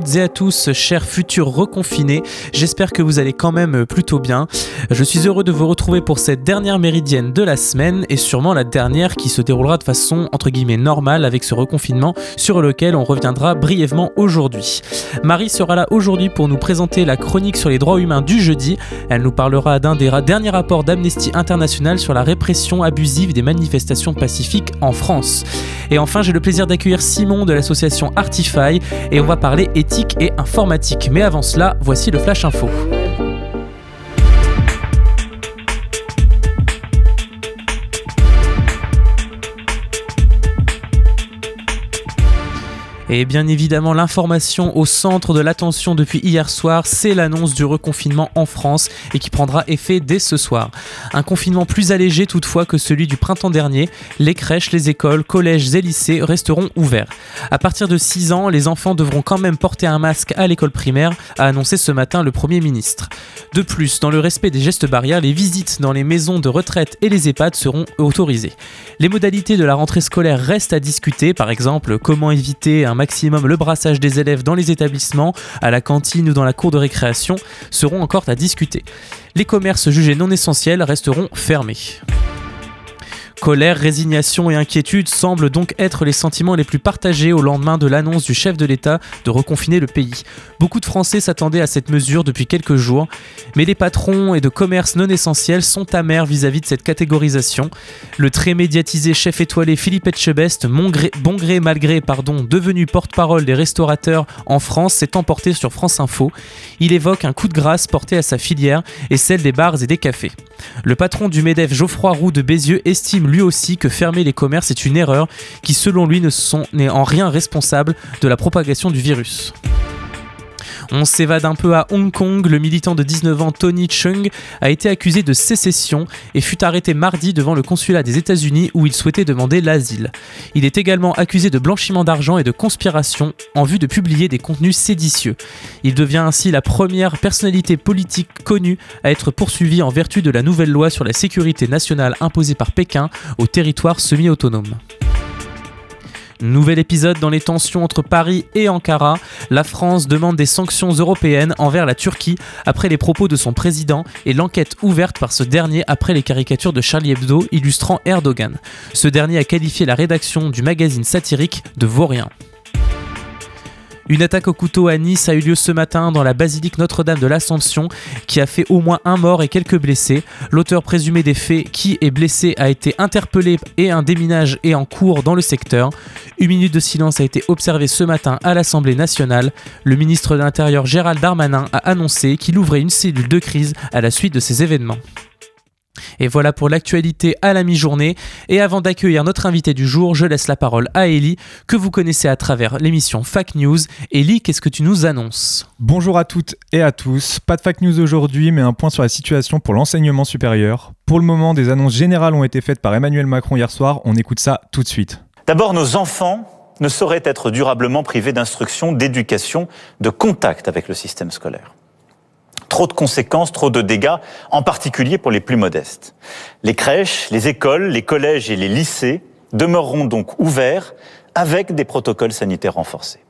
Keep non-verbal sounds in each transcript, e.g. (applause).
toutes et à tous, chers futurs reconfinés. J'espère que vous allez quand même plutôt bien. Je suis heureux de vous retrouver pour cette dernière méridienne de la semaine et sûrement la dernière qui se déroulera de façon entre guillemets normale avec ce reconfinement sur lequel on reviendra brièvement aujourd'hui. Marie sera là aujourd'hui pour nous présenter la chronique sur les droits humains du jeudi. Elle nous parlera d'un des derniers rapports d'Amnesty International sur la répression abusive des manifestations pacifiques en France. Et enfin, j'ai le plaisir d'accueillir Simon de l'association Artify et on va parler éthique et informatique. Mais avant cela, voici le Flash Info. Et bien évidemment, l'information au centre de l'attention depuis hier soir, c'est l'annonce du reconfinement en France et qui prendra effet dès ce soir. Un confinement plus allégé toutefois que celui du printemps dernier. Les crèches, les écoles, collèges et lycées resteront ouverts. À partir de 6 ans, les enfants devront quand même porter un masque à l'école primaire, a annoncé ce matin le Premier ministre. De plus, dans le respect des gestes barrières, les visites dans les maisons de retraite et les EHPAD seront autorisées. Les modalités de la rentrée scolaire restent à discuter, par exemple comment éviter un maximum le brassage des élèves dans les établissements, à la cantine ou dans la cour de récréation, seront encore à discuter. Les commerces jugés non essentiels resteront fermés. Colère, résignation et inquiétude semblent donc être les sentiments les plus partagés au lendemain de l'annonce du chef de l'État de reconfiner le pays. Beaucoup de Français s'attendaient à cette mesure depuis quelques jours, mais les patrons et de commerces non essentiels sont amers vis-à-vis de cette catégorisation. Le très médiatisé chef étoilé Philippe Etchebest, bon gré mal gré, pardon, devenu porte-parole des restaurateurs en France, s'est emporté sur France Info. Il évoque un coup de grâce porté à sa filière et celle des bars et des cafés. Le patron du MEDEF Geoffroy Roux de Bézieux estime lui aussi que fermer les commerces est une erreur qui selon lui n'est en rien responsable de la propagation du virus. On s'évade un peu à Hong Kong. Le militant de 19 ans Tony Chung a été accusé de sécession et fut arrêté mardi devant le consulat des États-Unis où il souhaitait demander l'asile. Il est également accusé de blanchiment d'argent et de conspiration en vue de publier des contenus séditieux. Il devient ainsi la première personnalité politique connue à être poursuivie en vertu de la nouvelle loi sur la sécurité nationale imposée par Pékin au territoire semi-autonome. Nouvel épisode dans les tensions entre Paris et Ankara. La France demande des sanctions européennes envers la Turquie après les propos de son président et l'enquête ouverte par ce dernier après les caricatures de Charlie Hebdo illustrant Erdogan. Ce dernier a qualifié la rédaction du magazine satirique de vaurien. Une attaque au couteau à Nice a eu lieu ce matin dans la basilique Notre-Dame de l'Assomption qui a fait au moins un mort et quelques blessés. L'auteur présumé des faits qui est blessé a été interpellé et un déminage est en cours dans le secteur. Une minute de silence a été observée ce matin à l'Assemblée nationale. Le ministre de l'Intérieur Gérald Darmanin a annoncé qu'il ouvrait une cellule de crise à la suite de ces événements. Et voilà pour l'actualité à la mi-journée. Et avant d'accueillir notre invité du jour, je laisse la parole à Ellie, que vous connaissez à travers l'émission Fact News. Ellie, qu'est-ce que tu nous annonces? Bonjour à toutes et à tous. Pas de Fact News aujourd'hui, mais un point sur la situation pour l'enseignement supérieur. Pour le moment, des annonces générales ont été faites par Emmanuel Macron hier soir. On écoute ça tout de suite. D'abord, nos enfants ne sauraient être durablement privés d'instruction, d'éducation, de contact avec le système scolaire trop de conséquences, trop de dégâts, en particulier pour les plus modestes. Les crèches, les écoles, les collèges et les lycées demeureront donc ouverts avec des protocoles sanitaires renforcés.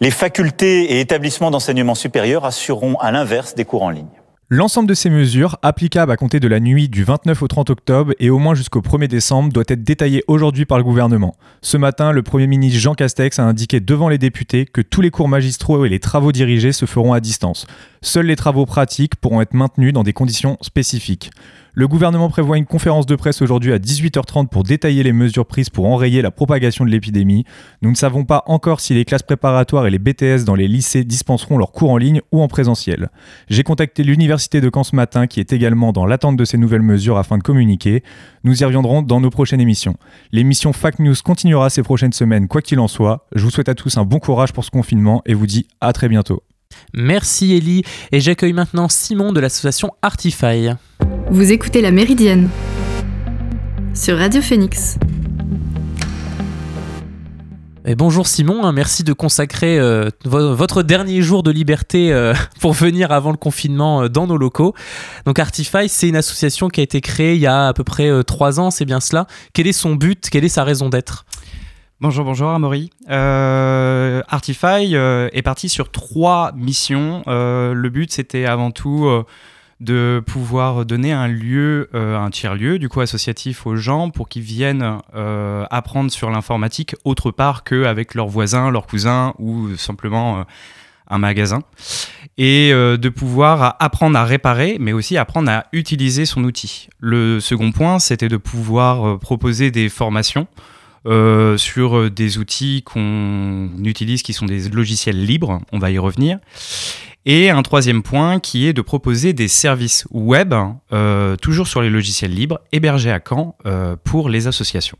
Les facultés et établissements d'enseignement supérieur assureront à l'inverse des cours en ligne. L'ensemble de ces mesures, applicables à compter de la nuit du 29 au 30 octobre et au moins jusqu'au 1er décembre, doit être détaillé aujourd'hui par le gouvernement. Ce matin, le Premier ministre Jean Castex a indiqué devant les députés que tous les cours magistraux et les travaux dirigés se feront à distance. Seuls les travaux pratiques pourront être maintenus dans des conditions spécifiques. Le gouvernement prévoit une conférence de presse aujourd'hui à 18h30 pour détailler les mesures prises pour enrayer la propagation de l'épidémie. Nous ne savons pas encore si les classes préparatoires et les BTS dans les lycées dispenseront leurs cours en ligne ou en présentiel. J'ai contacté l'université de Caen ce matin qui est également dans l'attente de ces nouvelles mesures afin de communiquer. Nous y reviendrons dans nos prochaines émissions. L'émission Fact News continuera ces prochaines semaines quoi qu'il en soit. Je vous souhaite à tous un bon courage pour ce confinement et vous dis à très bientôt. Merci Ellie et j'accueille maintenant Simon de l'association Artify. Vous écoutez La Méridienne sur Radio Phoenix. Et bonjour Simon, hein, merci de consacrer euh, votre dernier jour de liberté euh, (laughs) pour venir avant le confinement euh, dans nos locaux. Donc Artify, c'est une association qui a été créée il y a à peu près trois ans, c'est bien cela. Quel est son but? Quelle est sa raison d'être? Bonjour, bonjour Amaury. Euh, Artify est parti sur trois missions. Euh, le but, c'était avant tout de pouvoir donner un lieu, un tiers-lieu, du coup associatif aux gens pour qu'ils viennent apprendre sur l'informatique autre part qu'avec leurs voisins, leurs cousins ou simplement un magasin. Et de pouvoir apprendre à réparer, mais aussi apprendre à utiliser son outil. Le second point, c'était de pouvoir proposer des formations euh, sur euh, des outils qu'on utilise qui sont des logiciels libres, on va y revenir. Et un troisième point qui est de proposer des services web, euh, toujours sur les logiciels libres, hébergés à Caen pour les associations.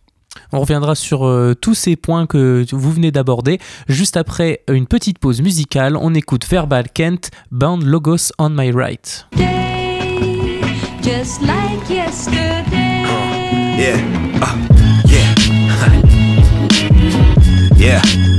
On reviendra sur tous ces points que vous venez d'aborder. Juste après une petite pause musicale, on écoute Verbal Kent, Bound Logos on My Right. just like yesterday. yeah. Uh. Yeah. (laughs) Let's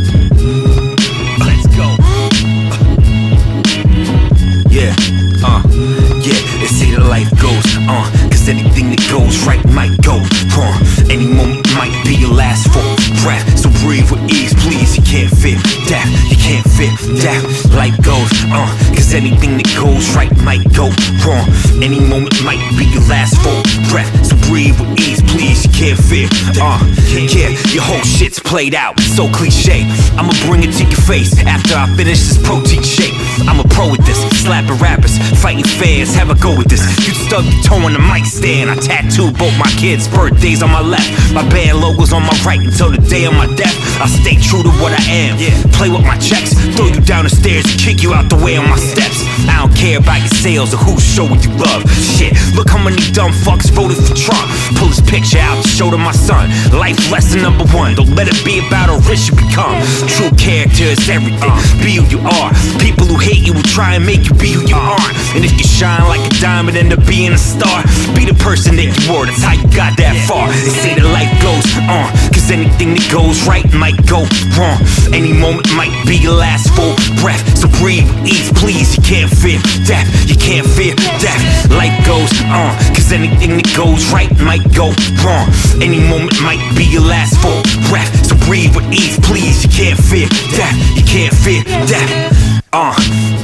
They say that life goes. Uh. Cause anything that goes right might go wrong. Any moment might be your last full breath. So breathe with ease, please. You can't fit death. You can't fit death. Life goes. Uh. Cause anything that goes right might go wrong. Any moment might be your last full breath. So breathe with ease, please. You can't fit. Uh. Yeah. Your whole shit's played out. So cliche. I'ma bring it to your face after I finish this protein shake. I'm a pro with this. Slapping rappers, fighting fans. Have a go with this. You stub your toe on the mic stand. I tattooed both my kids' birthdays on my left. My band logo's on my right until the day of my death. I stay true to what I am. Play with my checks, throw you down the stairs kick you out the way on my steps. I don't care about your sales or whose show you love. Shit, look how many dumb fucks voted for Trump. Pull his picture out to show to my son. Life lesson number one. Don't let it be about how rich you become. True character is everything. Uh. Be who you are. People who hate you will try and make you be who you aren't. And if you shine like a diamond, end up being a star. Be the person that you were. That's how you got that far. They say that life goes on. Cause anything that goes right might go wrong. Any moment might be your last full breath. So breathe, ease, please. You can't fear death. You can't fear death. Life goes on. Cause anything that goes right might go wrong. Any moment might be your last full breath. So breathe with ease, please. You can't fear death. You can't fear death. Uh,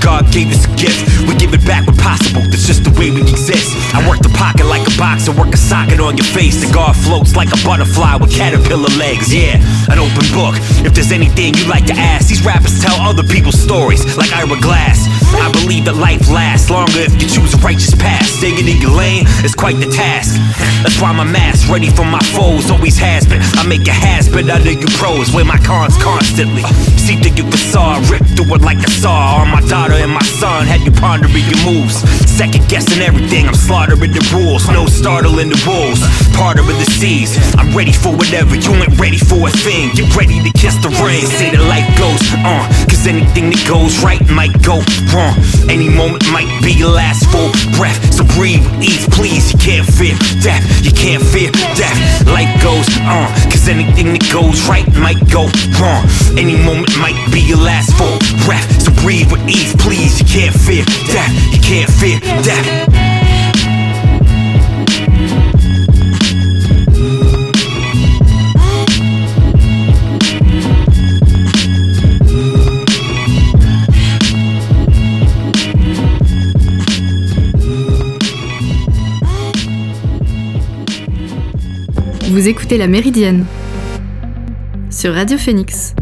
God gave us a gift, we give it back when possible. That's just the way we exist. I work the pocket like a box, I work a socket on your face. The God floats like a butterfly with caterpillar legs. Yeah, an open book. If there's anything you like to ask, these rappers tell other people's stories like Ira Glass. I believe that life lasts longer if you choose a righteous path. Staying in your lane is quite the task. That's why my mask ready for my foes always has been. I make a has been under you pros, wear my cons constantly. See through your facade, rip through it like a saw on my daughter and my son had you pondering your moves. Second guessing everything, I'm slaughtering the rules. No startling the wolves, part of the seas. I'm ready for whatever, you ain't ready for a thing. Get ready to kiss the rain. Say that life goes on, cause anything that goes right might go wrong. Any moment might be your last full breath. So breathe, ease, please. You can't fear death, you can't fear death. Life goes on, cause anything that goes right might go wrong. Any moment might be your last full breath. So breathe with ease, please. You can't fear death. You can't fear death. Vous écoutez La Méridienne sur Radio Phoenix.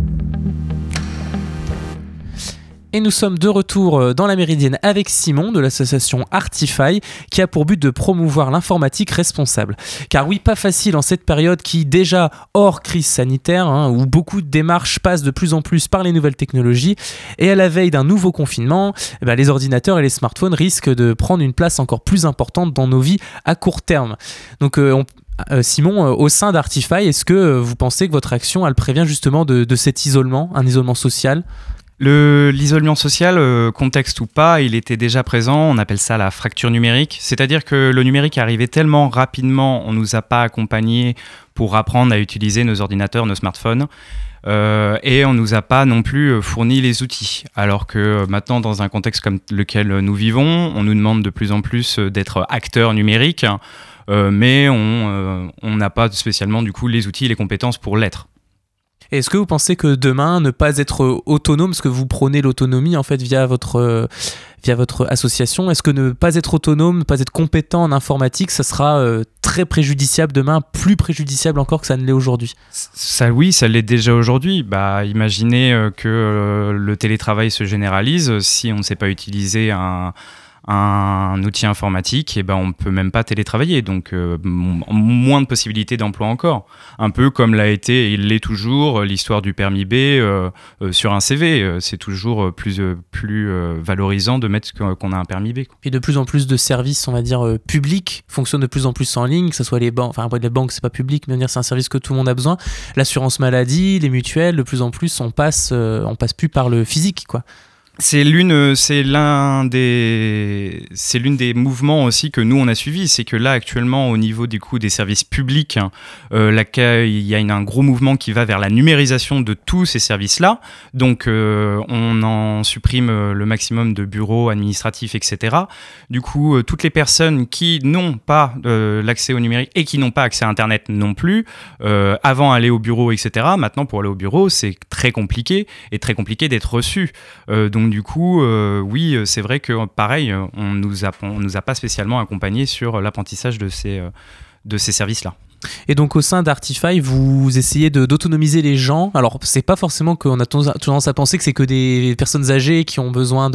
Et nous sommes de retour euh, dans la Méridienne avec Simon de l'association Artify qui a pour but de promouvoir l'informatique responsable. Car oui, pas facile en cette période qui déjà hors crise sanitaire, hein, où beaucoup de démarches passent de plus en plus par les nouvelles technologies, et à la veille d'un nouveau confinement, eh ben, les ordinateurs et les smartphones risquent de prendre une place encore plus importante dans nos vies à court terme. Donc euh, euh, Simon, au sein d'Artify, est-ce que vous pensez que votre action, elle prévient justement de cet isolement, un isolement social? L'isolement social, euh, contexte ou pas, il était déjà présent. On appelle ça la fracture numérique. C'est-à-dire que le numérique arrivé tellement rapidement, on ne nous a pas accompagnés pour apprendre à utiliser nos ordinateurs, nos smartphones. Euh, et on ne nous a pas non plus euh, fourni les outils. Alors que maintenant, dans un contexte comme lequel nous vivons, on nous demande de plus en plus d'être acteurs numériques, mais on n'a pas spécialement du coup les outils et les compétences pour l'être. Est-ce que vous pensez que demain, ne pas être autonome, parce que vous prenez l'autonomie en fait via votre, via votre association, est-ce que ne pas être autonome, ne pas être compétent en informatique, ça sera euh, très préjudiciable demain, plus préjudiciable encore que ça ne l'est aujourd'hui? Ça oui, ça l'est déjà aujourd'hui. Bah, imaginez euh, que euh, le télétravail se généralise si on ne sait pas utiliser un un outil informatique, et eh ben on peut même pas télétravailler, donc euh, moins de possibilités d'emploi encore. Un peu comme l'a été et l'est toujours l'histoire du permis B euh, euh, sur un CV. C'est toujours plus, plus valorisant de mettre qu'on a un permis B. Et de plus en plus de services, on va dire publics, fonctionnent de plus en plus en ligne, que ce soit les banques, enfin après les banques c'est pas public, mais c'est un service que tout le monde a besoin. L'assurance maladie, les mutuelles, de plus en plus on passe, on passe plus par le physique, quoi. C'est l'une, c'est l'un des, c'est l'une des mouvements aussi que nous on a suivi, c'est que là actuellement au niveau du coup des services publics, hein, euh, il y a un gros mouvement qui va vers la numérisation de tous ces services-là. Donc euh, on en supprime euh, le maximum de bureaux administratifs, etc. Du coup, toutes les personnes qui n'ont pas l'accès au numérique et qui n'ont pas accès à Internet non plus, avant aller au bureau, etc. Maintenant pour aller au bureau, c'est très compliqué et très compliqué d'être reçu. donc du coup, euh, oui, euh, c'est vrai que pareil, euh, on a, nous a pas spécialement accompagné sur l'apprentissage de ces, de ces services-là. Et donc au sein d'Artify, vous essayez d'autonomiser les gens. Alors c'est pas forcément qu'on a tendance à penser que c'est que des personnes âgées qui ont besoin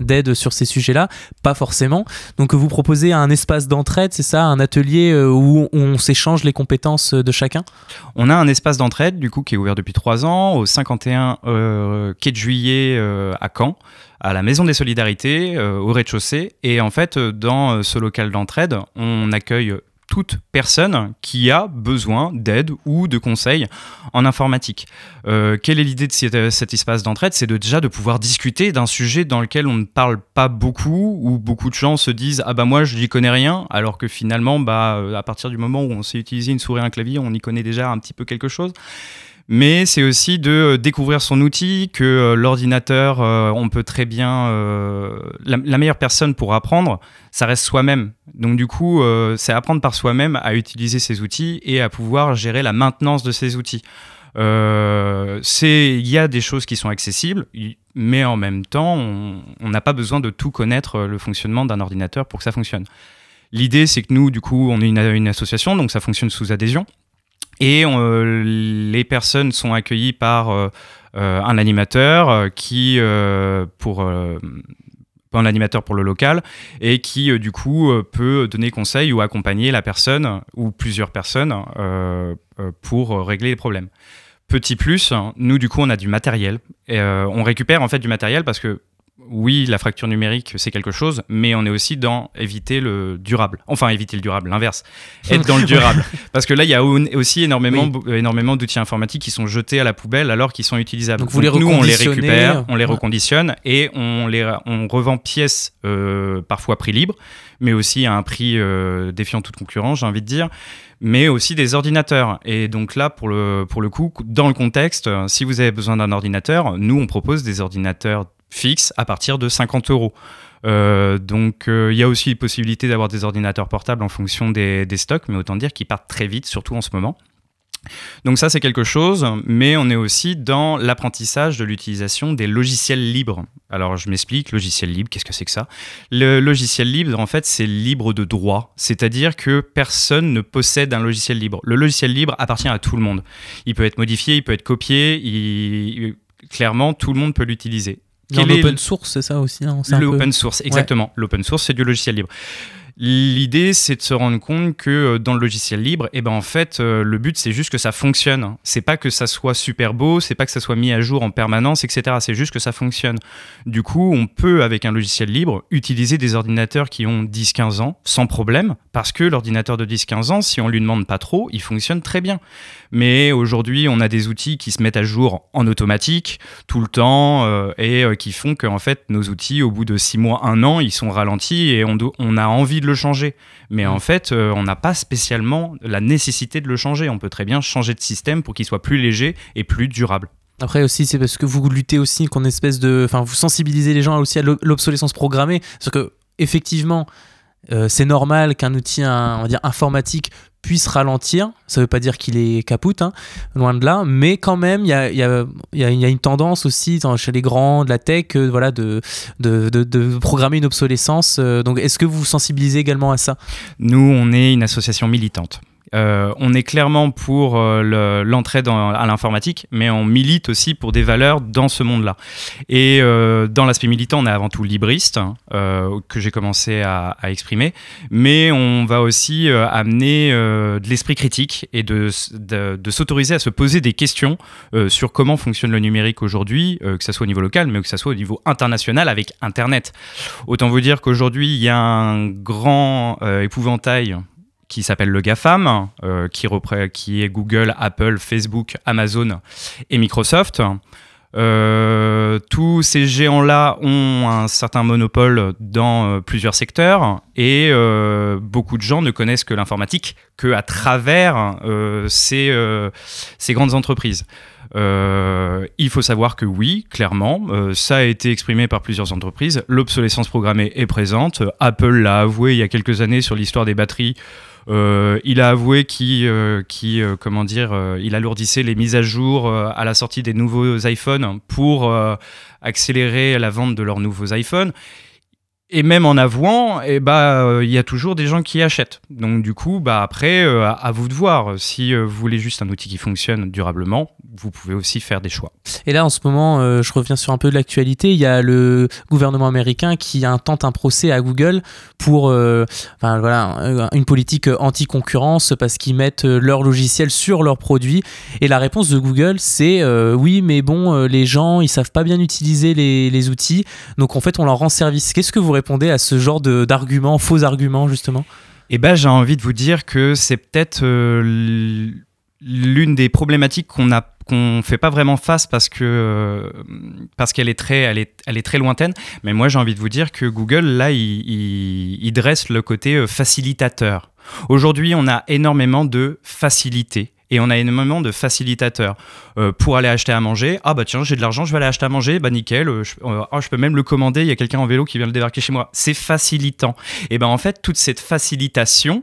d'aide sur ces sujets-là, pas forcément. Donc vous proposez un espace d'entraide, c'est ça, un atelier où on s'échange les compétences de chacun? On a un espace d'entraide du coup qui est ouvert depuis trois ans au 51 quai de juillet à Caen à la Maison des Solidarités, euh, au rez-de-chaussée. Et en fait, euh, dans euh, ce local d'entraide, on accueille toute personne qui a besoin d'aide ou de conseils en informatique. quelle est l'idée de cet, espace d'entraide? C'est de, déjà de pouvoir discuter d'un sujet dans lequel on ne parle pas beaucoup, où beaucoup de gens se disent ah bah moi je n'y connais rien, alors que finalement bah à partir du moment où on sait utiliser une souris et un clavier, on y connaît déjà un petit peu quelque chose mais c'est aussi de euh, découvrir son outil, que euh, l'ordinateur, euh, on peut très bien... La, meilleure personne pour apprendre, ça reste soi-même. Donc du coup, c'est apprendre par soi-même à utiliser ces outils et à pouvoir gérer la maintenance de ces outils. Il y a des choses qui sont accessibles, mais en même temps, on n'a pas besoin de tout connaître le fonctionnement d'un ordinateur pour que ça fonctionne. L'idée, c'est que nous, du coup, on est une association, donc ça fonctionne sous adhésion. Et euh, les personnes sont accueillies par euh, euh, un animateur qui, pour un animateur pour le local et qui du coup peut donner conseil ou accompagner la personne ou plusieurs personnes pour régler les problèmes. Petit plus, nous du coup on a du matériel. Et, on récupère en fait du matériel parce que oui, la fracture numérique, c'est quelque chose, mais on est aussi dans éviter le durable. Enfin, éviter le durable, l'inverse. Être (laughs) dans le durable. Parce que là, il y a aussi énormément, énormément d'outils informatiques qui sont jetés à la poubelle alors qu'ils sont utilisables. Donc, vous les nous, on les récupère, on les reconditionne et on, les, on revend pièces, euh, parfois prix libre, mais aussi à un prix euh, défiant toute concurrence, j'ai envie de dire mais aussi des ordinateurs. Et donc là, pour le, pour le coup, dans le contexte, si vous avez besoin d'un ordinateur, nous, on propose des ordinateurs fixe à partir de 50 euros. Euh, donc euh, il y a aussi la possibilité d'avoir des ordinateurs portables en fonction des, stocks, mais autant dire qu'ils partent très vite, surtout en ce moment. Donc ça c'est quelque chose, mais on est aussi dans l'apprentissage de l'utilisation des logiciels libres. Alors je m'explique, logiciel libre, qu'est-ce que c'est que ça? Le logiciel libre, en fait, c'est libre de droit, c'est-à-dire que personne ne possède un logiciel libre. Le logiciel libre appartient à tout le monde. Il peut être modifié, il peut être copié, clairement tout le monde peut l'utiliser. L'open source, c'est ça aussi L'open source, exactement. L'open source, c'est du logiciel libre. L'idée, c'est de se rendre compte que euh, dans le logiciel libre, eh ben, en fait, euh, le but, c'est juste que ça fonctionne. C'est pas que ça soit super beau, c'est pas que ça soit mis à jour en permanence, etc. C'est juste que ça fonctionne. Du coup, on peut, avec un logiciel libre, utiliser des ordinateurs qui ont 10-15 ans sans problème, parce que l'ordinateur de 10-15 ans, si on lui demande pas trop, il fonctionne très bien. Mais aujourd'hui, on a des outils qui se mettent à jour en automatique tout le temps euh, et euh, qui font qu'en fait, nos outils, au bout de 6 mois, 1 an, ils sont ralentis et on, on a envie de le changer. Mais en mm. fait, euh, on n'a pas spécialement la nécessité de le changer. On peut très bien changer de système pour qu'il soit plus léger et plus durable. Après aussi, c'est parce que vous luttez aussi qu'on espèce de, enfin, vous sensibilisez les gens aussi à l'obsolescence programmée, parce que effectivement, c'est normal qu'un outil, on va dire informatique, puisse ralentir. Ça ne veut pas dire qu'il est capoute, hein, loin de là, mais quand même, il y a, une tendance aussi chez les grands de la tech euh, voilà, de, de, de, programmer une obsolescence. Euh, donc, est-ce que vous vous sensibilisez également à ça? Nous, on est une association militante. Euh, on est clairement pour euh, l'entrée à l'informatique, mais on milite aussi pour des valeurs dans ce monde-là. Et euh, dans l'aspect militant, on est avant tout libriste, hein, que j'ai commencé à, exprimer, mais on va aussi amener de l'esprit critique et de, de, s'autoriser à se poser des questions sur comment fonctionne le numérique aujourd'hui, que ce soit au niveau local, mais que ce soit au niveau international avec Internet. Autant vous dire qu'aujourd'hui, il y a un grand épouvantail qui s'appelle le GAFAM, euh, qui, est Google, Apple, Facebook, Amazon et Microsoft. Euh, tous ces géants-là ont un certain monopole dans euh, plusieurs secteurs et beaucoup de gens ne connaissent que l'informatique qu'à travers ces, ces, grandes entreprises. il faut savoir que oui, clairement, ça a été exprimé par plusieurs entreprises. L'obsolescence programmée est présente. Apple l'a avoué il y a quelques années sur l'histoire des batteries. Euh, il a avoué qu'il, euh, euh, comment il alourdissait les mises à jour à la sortie des nouveaux iPhones pour accélérer la vente de leurs nouveaux iPhones. Et même en avouant, eh bah, il y a toujours des gens qui achètent. Donc du coup, bah, après, à vous de voir. Si vous voulez juste un outil qui fonctionne durablement, vous pouvez aussi faire des choix. Et là, en ce moment, euh, je reviens sur un peu de l'actualité. Il y a le gouvernement américain qui intente un procès à Google pour euh, enfin, voilà, euh, une politique anti-concurrence parce qu'ils mettent leur logiciel sur leurs produits. Et la réponse de Google, c'est oui, mais bon, les gens, ils savent pas bien utiliser les, outils. Donc en fait, on leur rend service. Qu'est-ce que vous répondez à ce genre d'arguments, faux arguments, justement Eh ben, j'ai envie de vous dire que c'est peut-être l'une des problématiques qu'on a qu'on fait pas vraiment face parce que euh, parce qu'elle est très elle est elle est très lointaine. Mais moi j'ai envie de vous dire que Google là il, dresse le côté euh, facilitateur. Aujourd'hui on a énormément de facilité et on a énormément de facilitateurs euh, pour aller acheter à manger. Ah bah tiens, j'ai de l'argent, je vais aller acheter à manger, bah nickel, je, ah, je peux même le commander, il y a quelqu'un en vélo qui vient le débarquer chez moi. C'est facilitant. Et ben en fait, toute cette facilitation,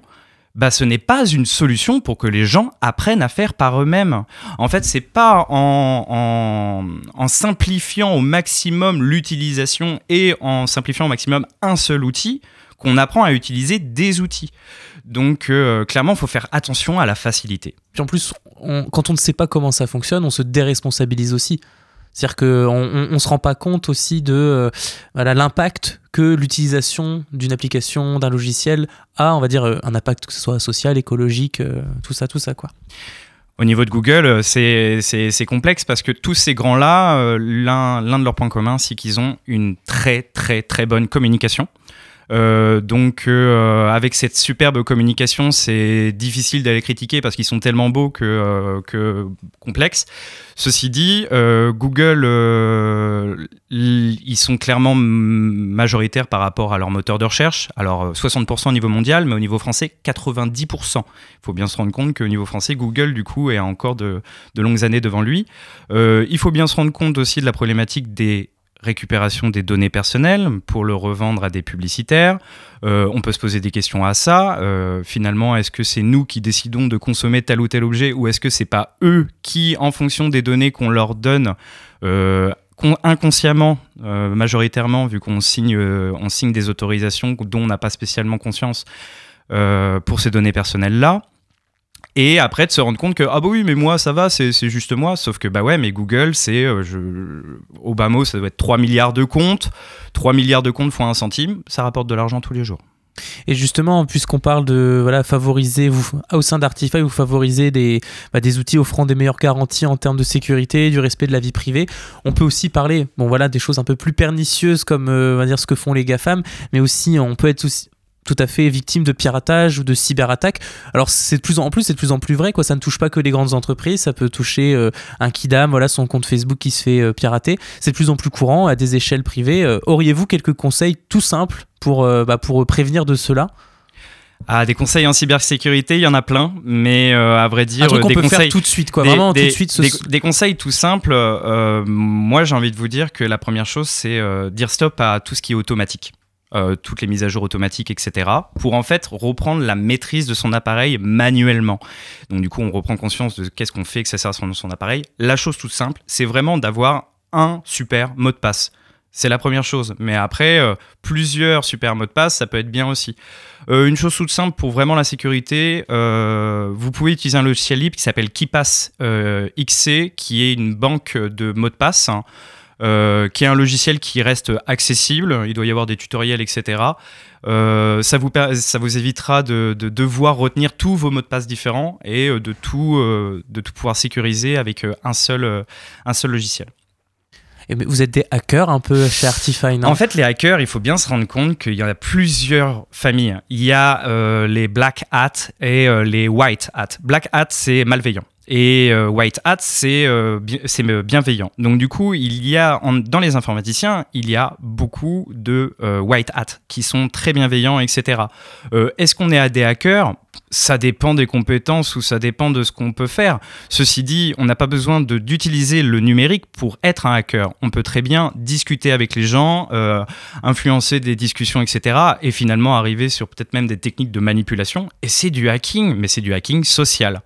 bah, ce n'est pas une solution pour que les gens apprennent à faire par eux-mêmes. En fait, c'est pas en, simplifiant au maximum l'utilisation et en simplifiant au maximum un seul outil qu'on apprend à utiliser des outils. Donc, euh, clairement, il faut faire attention à la facilité. Puis en plus, quand on ne sait pas comment ça fonctionne, on se déresponsabilise aussi. C'est-à-dire qu'on ne se rend pas compte aussi de euh, voilà, l'impact que l'utilisation d'une application, d'un logiciel a, on va dire, euh, un impact que ce soit social, écologique, euh, tout ça, tout ça, quoi. Au niveau de Google, c'est complexe parce que tous ces grands-là, l'un de leurs points communs, c'est qu'ils ont une très, très, très bonne communication. Euh, donc euh, avec cette superbe communication, c'est difficile d'aller critiquer parce qu'ils sont tellement beaux que, euh, complexes. Ceci dit, Google, ils sont clairement majoritaires par rapport à leur moteur de recherche. Alors 60% au niveau mondial, mais au niveau français, 90%. Il faut bien se rendre compte qu'au niveau français, Google, du coup, est encore de longues années devant lui. il faut bien se rendre compte aussi de la problématique des récupération des données personnelles pour le revendre à des publicitaires. Euh, on peut se poser des questions à ça. Euh, finalement, est-ce que c'est nous qui décidons de consommer tel ou tel objet ou est-ce que c'est pas eux qui, en fonction des données qu'on leur donne, euh, inconsciemment, majoritairement, vu qu'on signe, on signe des autorisations dont on n'a pas spécialement conscience pour ces données personnelles-là, et après de se rendre compte que ah bah oui mais moi ça va c'est juste moi sauf que bah ouais mais Google c'est euh, mot ça doit être 3 milliards de comptes 3 milliards de comptes fois un centime ça rapporte de l'argent tous les jours et justement, puisqu'on parle de favoriser, au sein d'Artify, vous favorisez des, bah, des outils offrant des meilleures garanties en termes de sécurité, du respect de la vie privée. On peut aussi parler bon, voilà, des choses un peu plus pernicieuses comme euh, on va dire, ce que font les GAFAM, mais aussi on peut être aussi, tout à fait victime de piratage ou de cyberattaque. Alors c'est de plus en, plus c'est de plus en plus vrai quoi, ça ne touche pas que les grandes entreprises, ça peut toucher euh, un kidam, voilà son compte Facebook qui se fait euh, pirater. C'est de plus en plus courant à des échelles privées. Euh, auriez-vous quelques conseils tout simples pour bah, pour prévenir de cela? Ah, des conseils en cybersécurité, il y en a plein, mais à vrai dire, des peut conseils tout de suite, quoi. Vraiment tout de suite. Des, conseils tout simples. moi, j'ai envie de vous dire que la première chose, c'est dire stop à tout ce qui est automatique. Euh, toutes les mises à jour automatiques, etc., pour en fait reprendre la maîtrise de son appareil manuellement. Donc du coup, on reprend conscience de qu'est-ce qu'on fait, que ça sert à son, appareil. La chose toute simple, c'est vraiment d'avoir un super mot de passe. C'est la première chose. Mais après, euh, plusieurs super mots de passe, ça peut être bien aussi. Euh, une chose toute simple pour vraiment la sécurité, vous pouvez utiliser un logiciel libre qui s'appelle KeePass XC, qui est une banque de mots de passe. Hein, qui est un logiciel qui reste accessible, il doit y avoir des tutoriels, etc. ça, vous, ça vous évitera de, de, devoir retenir tous vos mots de passe différents et de tout, de tout pouvoir sécuriser avec un seul, un seul logiciel vous êtes des hackers un peu chez Artify, non? En fait, les hackers, il faut bien se rendre compte qu'il y en a plusieurs familles. Il y a euh, les black hat et euh, les white hat. Black hat, c'est malveillant. Et euh, White Hat, c'est bienveillant. Donc du coup, il y a dans les informaticiens, il y a beaucoup de White Hat qui sont très bienveillants, etc. Est-ce qu'on est à des hackers? Ça dépend des compétences ou ça dépend de ce qu'on peut faire. Ceci dit, on n'a pas besoin d'utiliser le numérique pour être un hacker. On peut très bien discuter avec les gens, euh, influencer des discussions, etc. Et finalement arriver sur peut-être même des techniques de manipulation. Et c'est du hacking, mais c'est du hacking social.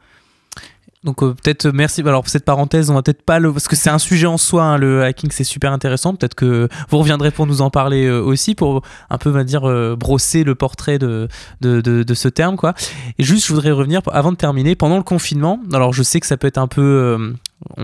Donc euh, peut-être euh, merci. Alors cette parenthèse, on va peut-être pas le parce que c'est un sujet en soi. Hein, le hacking, c'est super intéressant. Peut-être que vous reviendrez pour nous en parler euh, aussi pour un peu, va dire, brosser le portrait de de, de, ce terme, quoi. Et juste, je voudrais revenir avant de terminer pendant le confinement. Alors je sais que ça peut être un peu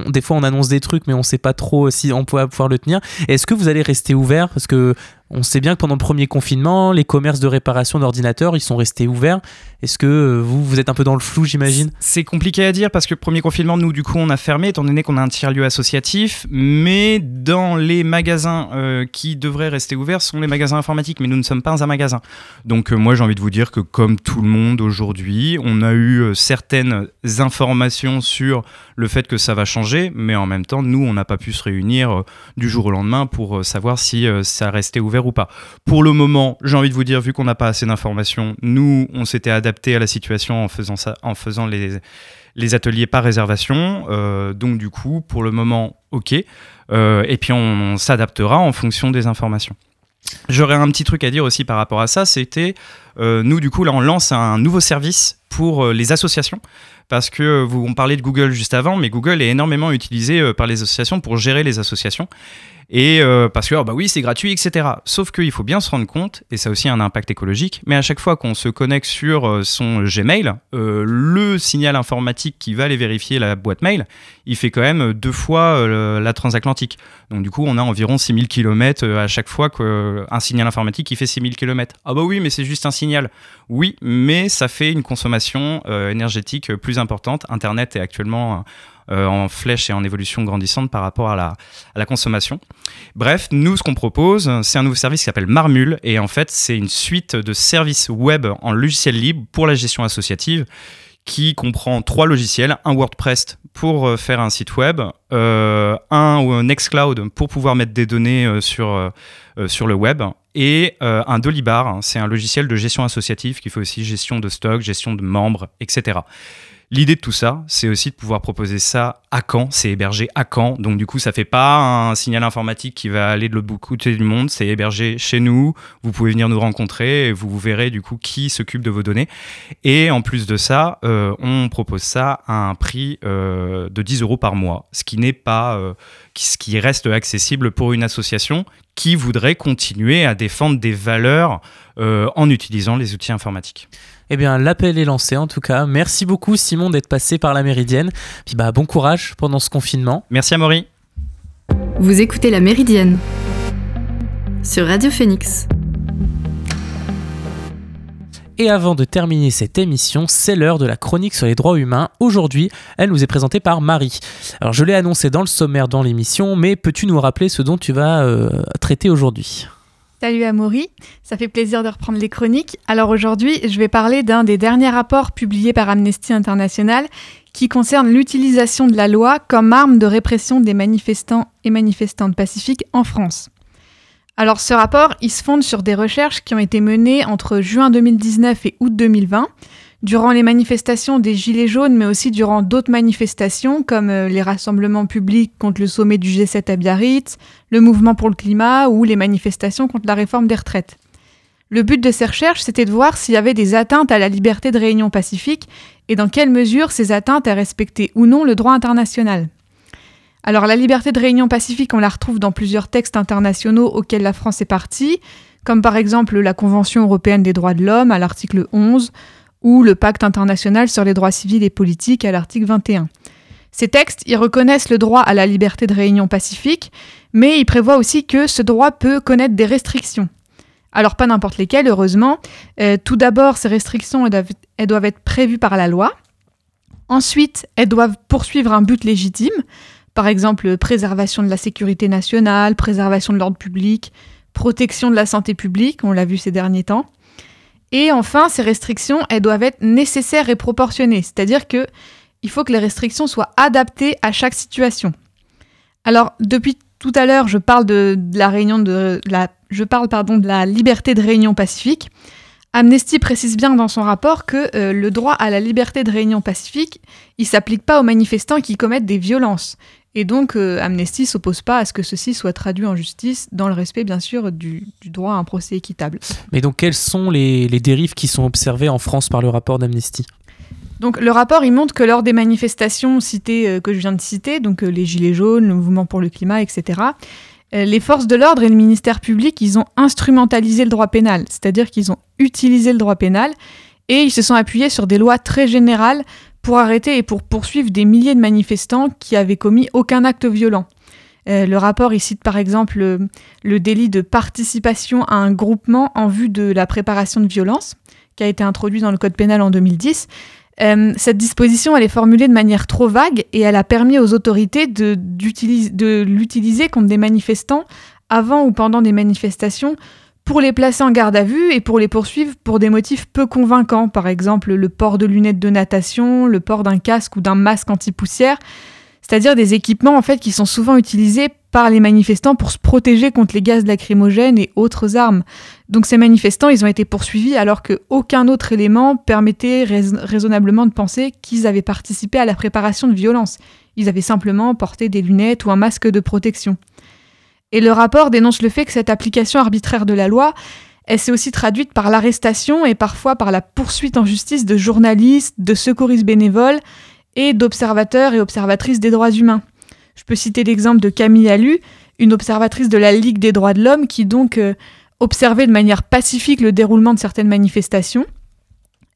des fois on annonce des trucs mais on sait pas trop si on pourra pouvoir le tenir. Est-ce que vous allez rester ouvert? Parce que on sait bien que pendant le premier confinement, les commerces de réparation d'ordinateurs, ils sont restés ouverts. Est-ce que euh, vous, vous êtes un peu dans le flou, j'imagine? C'est compliqué à dire parce que premier confinement, nous, du coup, on a fermé, étant donné qu'on a un tiers-lieu associatif. Mais dans les magasins euh, qui devraient rester ouverts sont les magasins informatiques. Mais nous ne sommes pas un magasin. Donc, euh, moi, j'ai envie de vous dire que, comme tout le monde aujourd'hui, on a eu certaines informations sur le fait que ça va changer. Mais en même temps, nous, on n'a pas pu se réunir du jour au lendemain pour savoir si ça restait ouvert ou pas. Pour le moment, j'ai envie de vous dire, vu qu'on n'a pas assez d'informations, nous, on s'était adapté à la situation en faisant, les ateliers par réservation. Euh, donc du coup, pour le moment, ok. Euh, et puis on, s'adaptera en fonction des informations. J'aurais un petit truc à dire aussi par rapport à ça, c'était, euh, nous du coup, là, on lance un nouveau service pour les associations parce que vous, on parlait de Google juste avant, mais Google est énormément utilisé par les associations pour gérer les associations. Et euh, parce que, oh, bah oui, c'est gratuit, etc. Sauf qu'il faut bien se rendre compte, et ça a aussi un impact écologique, mais à chaque fois qu'on se connecte sur euh, son Gmail, euh, le signal informatique qui va aller vérifier la boîte mail, il fait quand même deux fois la transatlantique. Donc du coup, on a environ 6000 km à chaque fois qu'un signal informatique qui fait 6000 km. Ah bah oui, mais c'est juste un signal. Oui, mais ça fait une consommation énergétique plus importante. Internet est actuellement en flèche et en évolution grandissante par rapport à la, consommation. Bref, nous, ce qu'on propose, c'est un nouveau service qui s'appelle Marmule, et en fait, c'est une suite de services web en logiciel libre pour la gestion associative qui comprend trois logiciels, un WordPress pour euh, faire un site web, euh, un Nextcloud pour pouvoir mettre des données sur, sur le web, et un Dolibar, c'est un logiciel de gestion associative qui fait aussi gestion de stock, gestion de membres, etc. L'idée de tout ça, c'est aussi de pouvoir proposer ça à Caen. C'est hébergé à Caen. Donc, du coup, ça fait pas un signal informatique qui va aller de l'autre côté du monde. C'est hébergé chez nous. Vous pouvez venir nous rencontrer et vous, verrez, du coup, qui s'occupe de vos données. Et en plus de ça, euh, on propose ça à un prix euh, de 10 euros par mois, ce qui n'est pas, euh, ce qui reste accessible pour une association qui voudrait continuer à défendre des valeurs en utilisant les outils informatiques. Eh bien, l'appel est lancé en tout cas. Merci beaucoup Simon d'être passé par la Méridienne. Puis bah bon courage pendant ce confinement. Merci Amaury. Vous écoutez la Méridienne sur Radio Phoenix. Et avant de terminer cette émission, c'est l'heure de la chronique sur les droits humains. Aujourd'hui, elle nous est présentée par Marie. Alors je l'ai annoncé dans le sommaire dans l'émission, mais peux-tu nous rappeler ce dont tu vas euh, traiter aujourd'hui? Salut Amaury, ça fait plaisir de reprendre les chroniques. Alors aujourd'hui, je vais parler d'un des derniers rapports publiés par Amnesty International qui concerne l'utilisation de la loi comme arme de répression des manifestants et manifestantes pacifiques en France. Alors ce rapport, il se fonde sur des recherches qui ont été menées entre juin 2019 et août 2020 durant les manifestations des Gilets jaunes, mais aussi durant d'autres manifestations comme euh, les rassemblements publics contre le sommet du G7 à Biarritz, le mouvement pour le climat ou les manifestations contre la réforme des retraites. Le but de ces recherches, c'était de voir s'il y avait des atteintes à la liberté de réunion pacifique et dans quelle mesure ces atteintes respectaient ou non le droit international. Alors la liberté de réunion pacifique, on la retrouve dans plusieurs textes internationaux auxquels la France est partie, comme par exemple la Convention européenne des droits de l'homme à l'article 11 ou le Pacte international sur les droits civils et politiques à l'article 21. Ces textes, ils reconnaissent le droit à la liberté de réunion pacifique, mais ils prévoient aussi que ce droit peut connaître des restrictions. Alors pas n'importe lesquelles, heureusement. Euh, tout d'abord, ces restrictions, elles doivent être prévues par la loi. Ensuite, elles doivent poursuivre un but légitime, par exemple préservation de la sécurité nationale, préservation de l'ordre public, protection de la santé publique, on l'a vu ces derniers temps. Et enfin, ces restrictions, elles doivent être nécessaires et proportionnées, c'est-à-dire que il faut que les restrictions soient adaptées à chaque situation. Alors, depuis tout à l'heure, je parle de la liberté de réunion pacifique. Amnesty précise bien dans son rapport que euh, le droit à la liberté de réunion pacifique, il s'applique pas aux manifestants qui commettent des violences. Et donc euh, Amnesty s'oppose pas à ce que ceci soit traduit en justice, dans le respect bien sûr du, droit à un procès équitable. Mais donc quelles sont les, les dérives qui sont observées en France par le rapport d'Amnesty? Donc le rapport, il montre que lors des manifestations citées euh, que je viens de citer, donc euh, les Gilets jaunes, le mouvement pour le climat, etc., euh, les forces de l'ordre et le ministère public, ils ont instrumentalisé le droit pénal, c'est-à-dire qu'ils ont utilisé le droit pénal et ils se sont appuyés sur des lois très générales pour arrêter et pour poursuivre des milliers de manifestants qui avaient commis aucun acte violent. le rapport il cite par exemple le délit de participation à un groupement en vue de la préparation de violence, qui a été introduit dans le Code pénal en 2010. Euh, cette disposition, est formulée de manière trop vague et elle a permis aux autorités de l'utiliser contre des manifestants avant ou pendant des manifestations pour les placer en garde à vue et pour les poursuivre pour des motifs peu convaincants, par exemple le port de lunettes de natation, le port d'un casque ou d'un masque anti-poussière, c'est-à-dire des équipements en fait qui sont souvent utilisés par les manifestants pour se protéger contre les gaz lacrymogènes et autres armes. Donc ces manifestants, ils ont été poursuivis alors qu'aucun autre élément permettait raisonnablement de penser qu'ils avaient participé à la préparation de violences. Ils avaient simplement porté des lunettes ou un masque de protection. Et le rapport dénonce le fait que cette application arbitraire de la loi, elle s'est aussi traduite par l'arrestation et parfois par la poursuite en justice de journalistes, de secouristes bénévoles et d'observateurs et observatrices des droits humains. Je peux citer l'exemple de Camille Allu, une observatrice de la Ligue des droits de l'homme qui donc euh, observait de manière pacifique le déroulement de certaines manifestations.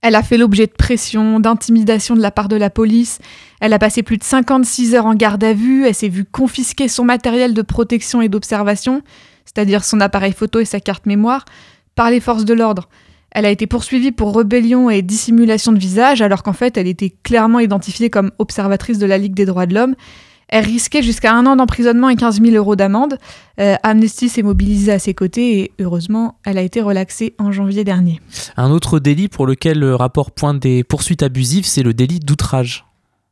Elle a fait l'objet de pression, d'intimidation de la part de la police. Elle a passé plus de 56 heures en garde à vue. Elle s'est vue confisquer son matériel de protection et d'observation, c'est-à-dire son appareil photo et sa carte mémoire, par les forces de l'ordre. Elle a été poursuivie pour rébellion et dissimulation de visage, alors qu'en fait, elle était clairement identifiée comme observatrice de la Ligue des droits de l'homme. Elle risquait jusqu'à un an d'emprisonnement et 15 000 euros d'amende. Euh, Amnesty s'est mobilisé à ses côtés et heureusement, elle a été relaxée en janvier dernier. Un autre délit pour lequel le rapport pointe des poursuites abusives, c'est le délit d'outrage.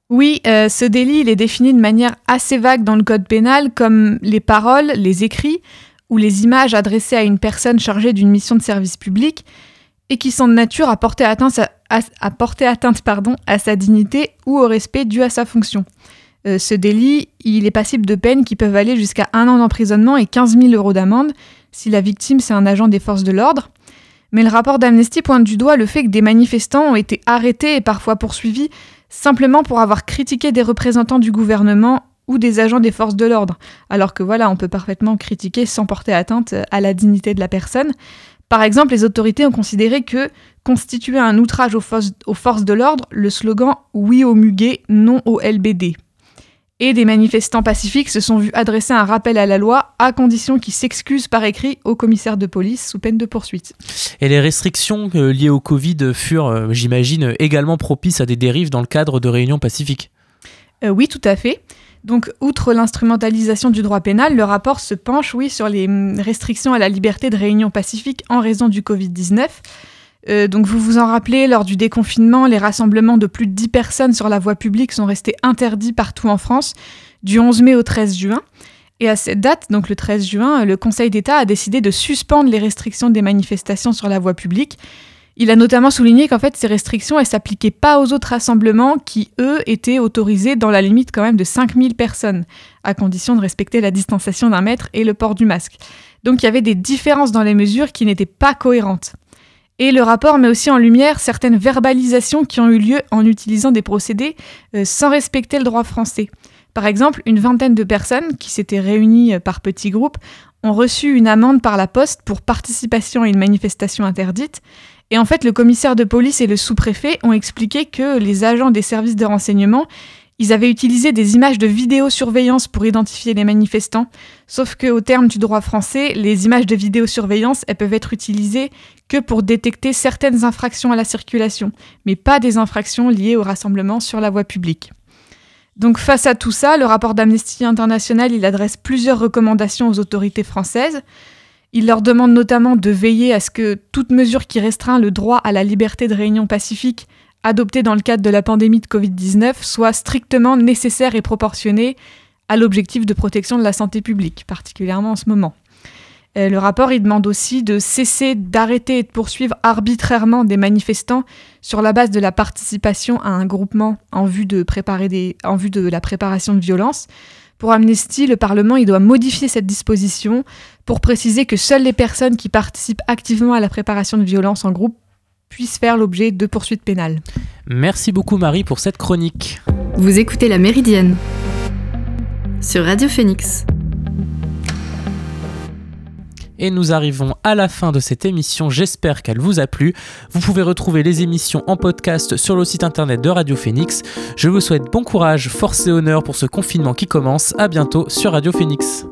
Oui, euh, ce délit, il est défini de manière assez vague dans le code pénal, comme les paroles, les écrits ou les images adressées à une personne chargée d'une mission de service public et qui sont de nature à porter atteinte, à, porter atteinte pardon, à sa dignité ou au respect dû à sa fonction. Euh, ce délit, il est passible de peines qui peuvent aller jusqu'à un an d'emprisonnement et 15 000 euros d'amende si la victime c'est un agent des forces de l'ordre. Mais le rapport d'Amnesty pointe du doigt le fait que des manifestants ont été arrêtés et parfois poursuivis simplement pour avoir critiqué des représentants du gouvernement ou des agents des forces de l'ordre, alors que voilà, on peut parfaitement critiquer sans porter atteinte à la dignité de la personne. Par exemple, les autorités ont considéré que constituer un outrage aux forces, aux forces de l'ordre le slogan Oui au muguet, non au LBD et des manifestants pacifiques se sont vus adresser un rappel à la loi à condition qu'ils s'excusent par écrit au commissaire de police sous peine de poursuite. Et les restrictions euh, liées au Covid furent, euh, j'imagine, également propices à des dérives dans le cadre de réunions pacifiques euh, Oui, tout à fait. Donc, outre l'instrumentalisation du droit pénal, le rapport se penche, oui, sur les hum, restrictions à la liberté de réunion pacifique en raison du Covid-19. Euh, donc vous vous en rappelez, lors du déconfinement, les rassemblements de plus de 10 personnes sur la voie publique sont restés interdits partout en France du 11 mai au 13 juin. Et à cette date, donc le 13 juin, le Conseil d'État a décidé de suspendre les restrictions des manifestations sur la voie publique. Il a notamment souligné qu'en fait ces restrictions elles s'appliquaient pas aux autres rassemblements qui eux étaient autorisés dans la limite quand même de 5000 personnes. à condition de respecter la distanciation d'un mètre et le port du masque. Donc il y avait des différences dans les mesures qui n'étaient pas cohérentes. Et le rapport met aussi en lumière certaines verbalisations qui ont eu lieu en utilisant des procédés euh, sans respecter le droit français. Par exemple, une vingtaine de personnes qui s'étaient réunies euh, par petits groupes ont reçu une amende par la poste pour participation à une manifestation interdite. Et en fait, le commissaire de police et le sous-préfet ont expliqué que les agents des services de renseignement, ils avaient utilisé des images de vidéosurveillance pour identifier les manifestants, sauf qu'au terme du droit français, les images de vidéosurveillance, elles peuvent être utilisées que pour détecter certaines infractions à la circulation, mais pas des infractions liées au rassemblement sur la voie publique. Donc face à tout ça, le rapport d'Amnesty International, il adresse plusieurs recommandations aux autorités françaises. Il leur demande notamment de veiller à ce que toute mesure qui restreint le droit à la liberté de réunion pacifique adoptée dans le cadre de la pandémie de Covid-19 soit strictement nécessaire et proportionnée à l'objectif de protection de la santé publique, particulièrement en ce moment. Euh, le rapport demande aussi de cesser d'arrêter et de poursuivre arbitrairement des manifestants sur la base de la participation à un groupement en vue de, préparer des, en vue de la préparation de violences. Pour Amnesty, le Parlement il doit modifier cette disposition pour préciser que seules les personnes qui participent activement à la préparation de violences en groupe puissent faire l'objet de poursuites pénales. Merci beaucoup Marie pour cette chronique. Vous écoutez La Méridienne sur Radio Phoenix. Et nous arrivons à la fin de cette émission, j'espère qu'elle vous a plu. Vous pouvez retrouver les émissions en podcast sur le site internet de Radio Phoenix. Je vous souhaite bon courage, force et honneur pour ce confinement qui commence. À bientôt sur Radio Phoenix.